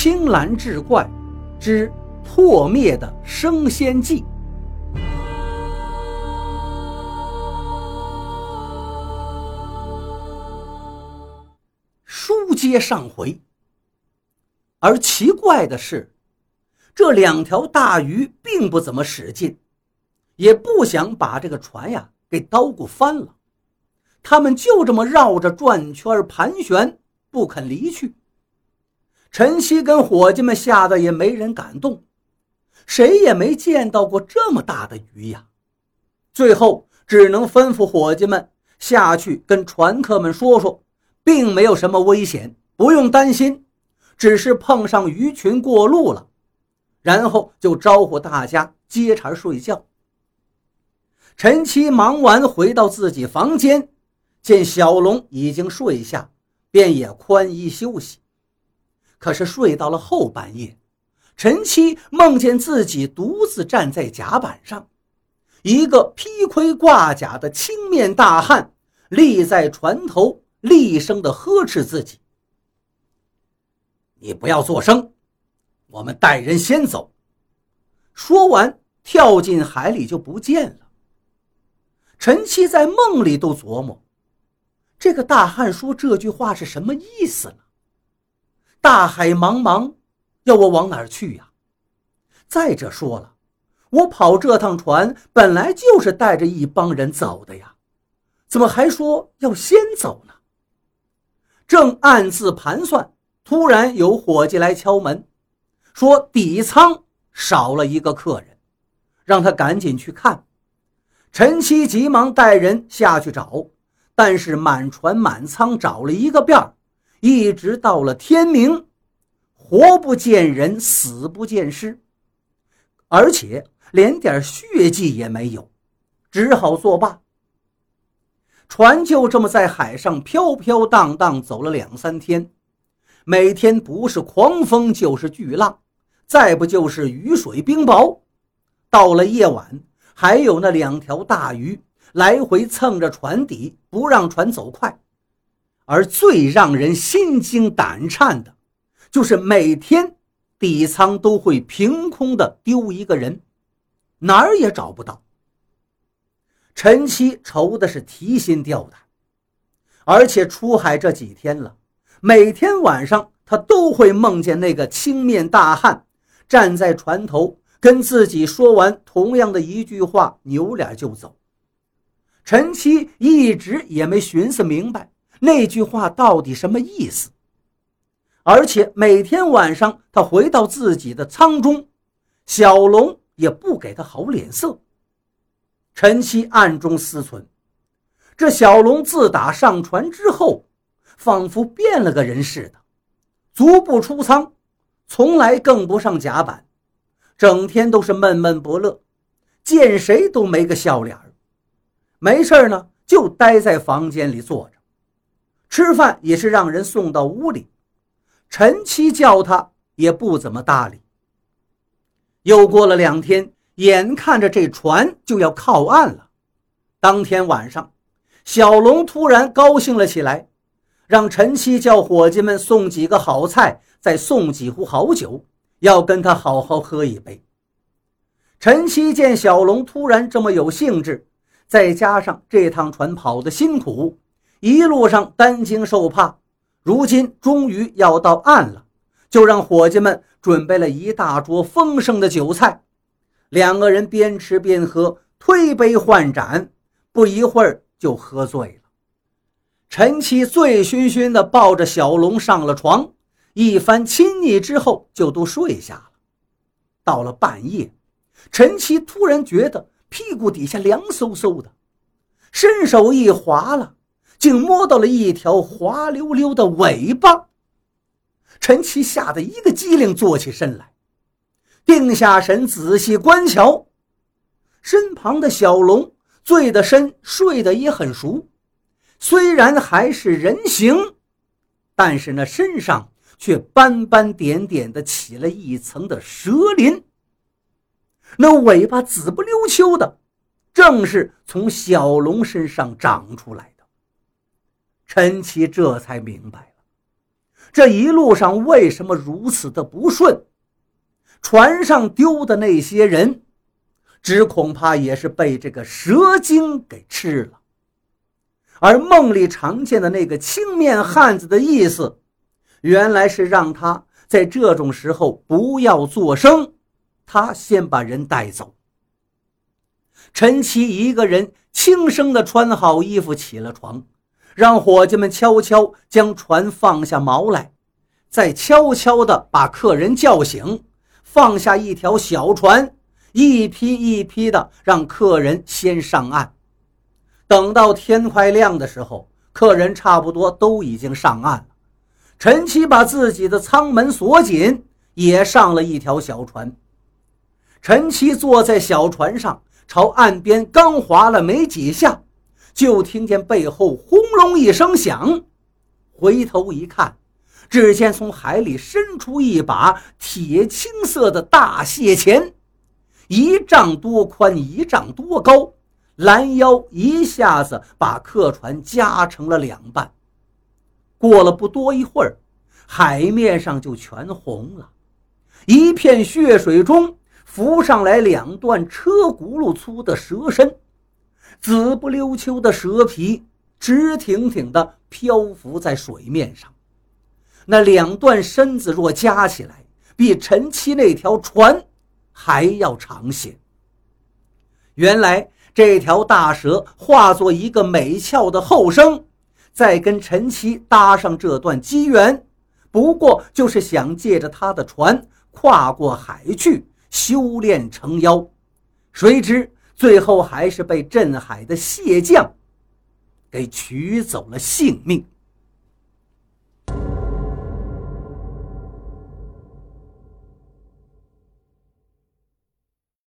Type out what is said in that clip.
青蓝志怪之破灭的升仙记。书接上回，而奇怪的是，这两条大鱼并不怎么使劲，也不想把这个船呀给捣鼓翻了，他们就这么绕着转圈盘旋，不肯离去。陈曦跟伙计们吓得也没人敢动，谁也没见到过这么大的鱼呀。最后只能吩咐伙计们下去跟船客们说说，并没有什么危险，不用担心，只是碰上鱼群过路了。然后就招呼大家接茬睡觉。陈七忙完回到自己房间，见小龙已经睡下，便也宽衣休息。可是睡到了后半夜，陈七梦见自己独自站在甲板上，一个披盔挂甲的青面大汉立在船头，厉声的呵斥自己：“你不要作声，我们带人先走。”说完，跳进海里就不见了。陈七在梦里都琢磨，这个大汉说这句话是什么意思呢？大海茫茫，要我往哪儿去呀？再者说了，我跑这趟船本来就是带着一帮人走的呀，怎么还说要先走呢？正暗自盘算，突然有伙计来敲门，说底舱少了一个客人，让他赶紧去看。陈七急忙带人下去找，但是满船满舱找了一个遍儿。一直到了天明，活不见人，死不见尸，而且连点血迹也没有，只好作罢。船就这么在海上飘飘荡荡走了两三天，每天不是狂风就是巨浪，再不就是雨水冰雹。到了夜晚，还有那两条大鱼来回蹭着船底，不让船走快。而最让人心惊胆颤的，就是每天底仓都会凭空的丢一个人，哪儿也找不到。陈七愁的是提心吊胆，而且出海这几天了，每天晚上他都会梦见那个青面大汉站在船头，跟自己说完同样的一句话，扭脸就走。陈七一直也没寻思明白。那句话到底什么意思？而且每天晚上他回到自己的舱中，小龙也不给他好脸色。陈七暗中思忖：这小龙自打上船之后，仿佛变了个人似的，足不出舱，从来更不上甲板，整天都是闷闷不乐，见谁都没个笑脸没事呢，就待在房间里坐着。吃饭也是让人送到屋里，陈七叫他也不怎么搭理。又过了两天，眼看着这船就要靠岸了。当天晚上，小龙突然高兴了起来，让陈七叫伙计们送几个好菜，再送几壶好酒，要跟他好好喝一杯。陈七见小龙突然这么有兴致，再加上这趟船跑得辛苦。一路上担惊受怕，如今终于要到岸了，就让伙计们准备了一大桌丰盛的酒菜。两个人边吃边喝，推杯换盏，不一会儿就喝醉了。陈七醉醺醺地抱着小龙上了床，一番亲昵之后，就都睡下了。到了半夜，陈七突然觉得屁股底下凉飕飕的，伸手一划了。竟摸到了一条滑溜溜的尾巴，陈奇吓得一个机灵，坐起身来，定下神，仔细观瞧，身旁的小龙醉得深，睡得也很熟，虽然还是人形，但是那身上却斑斑点点的起了一层的蛇鳞，那尾巴紫不溜秋的，正是从小龙身上长出来的。陈七这才明白了，这一路上为什么如此的不顺？船上丢的那些人，只恐怕也是被这个蛇精给吃了。而梦里常见的那个青面汉子的意思，原来是让他在这种时候不要作声，他先把人带走。陈奇一个人轻声地穿好衣服，起了床，让伙计们悄悄将船放下锚来，再悄悄地把客人叫醒，放下一条小船，一批一批的让客人先上岸。等到天快亮的时候，客人差不多都已经上岸了。陈七把自己的舱门锁紧，也上了一条小船。陈七坐在小船上，朝岸边刚划了没几下，就听见背后轰隆一声响。回头一看，只见从海里伸出一把铁青色的大蟹钳，一丈多宽，一丈多高。拦腰一下子把客船夹成了两半。过了不多一会儿，海面上就全红了，一片血水中浮上来两段车轱辘粗的蛇身，紫不溜秋的蛇皮直挺挺地漂浮在水面上。那两段身子若加起来，比陈七那条船还要长些。原来。这条大蛇化作一个美俏的后生，再跟陈七搭上这段机缘，不过就是想借着他的船跨过海去修炼成妖。谁知最后还是被镇海的蟹将给取走了性命。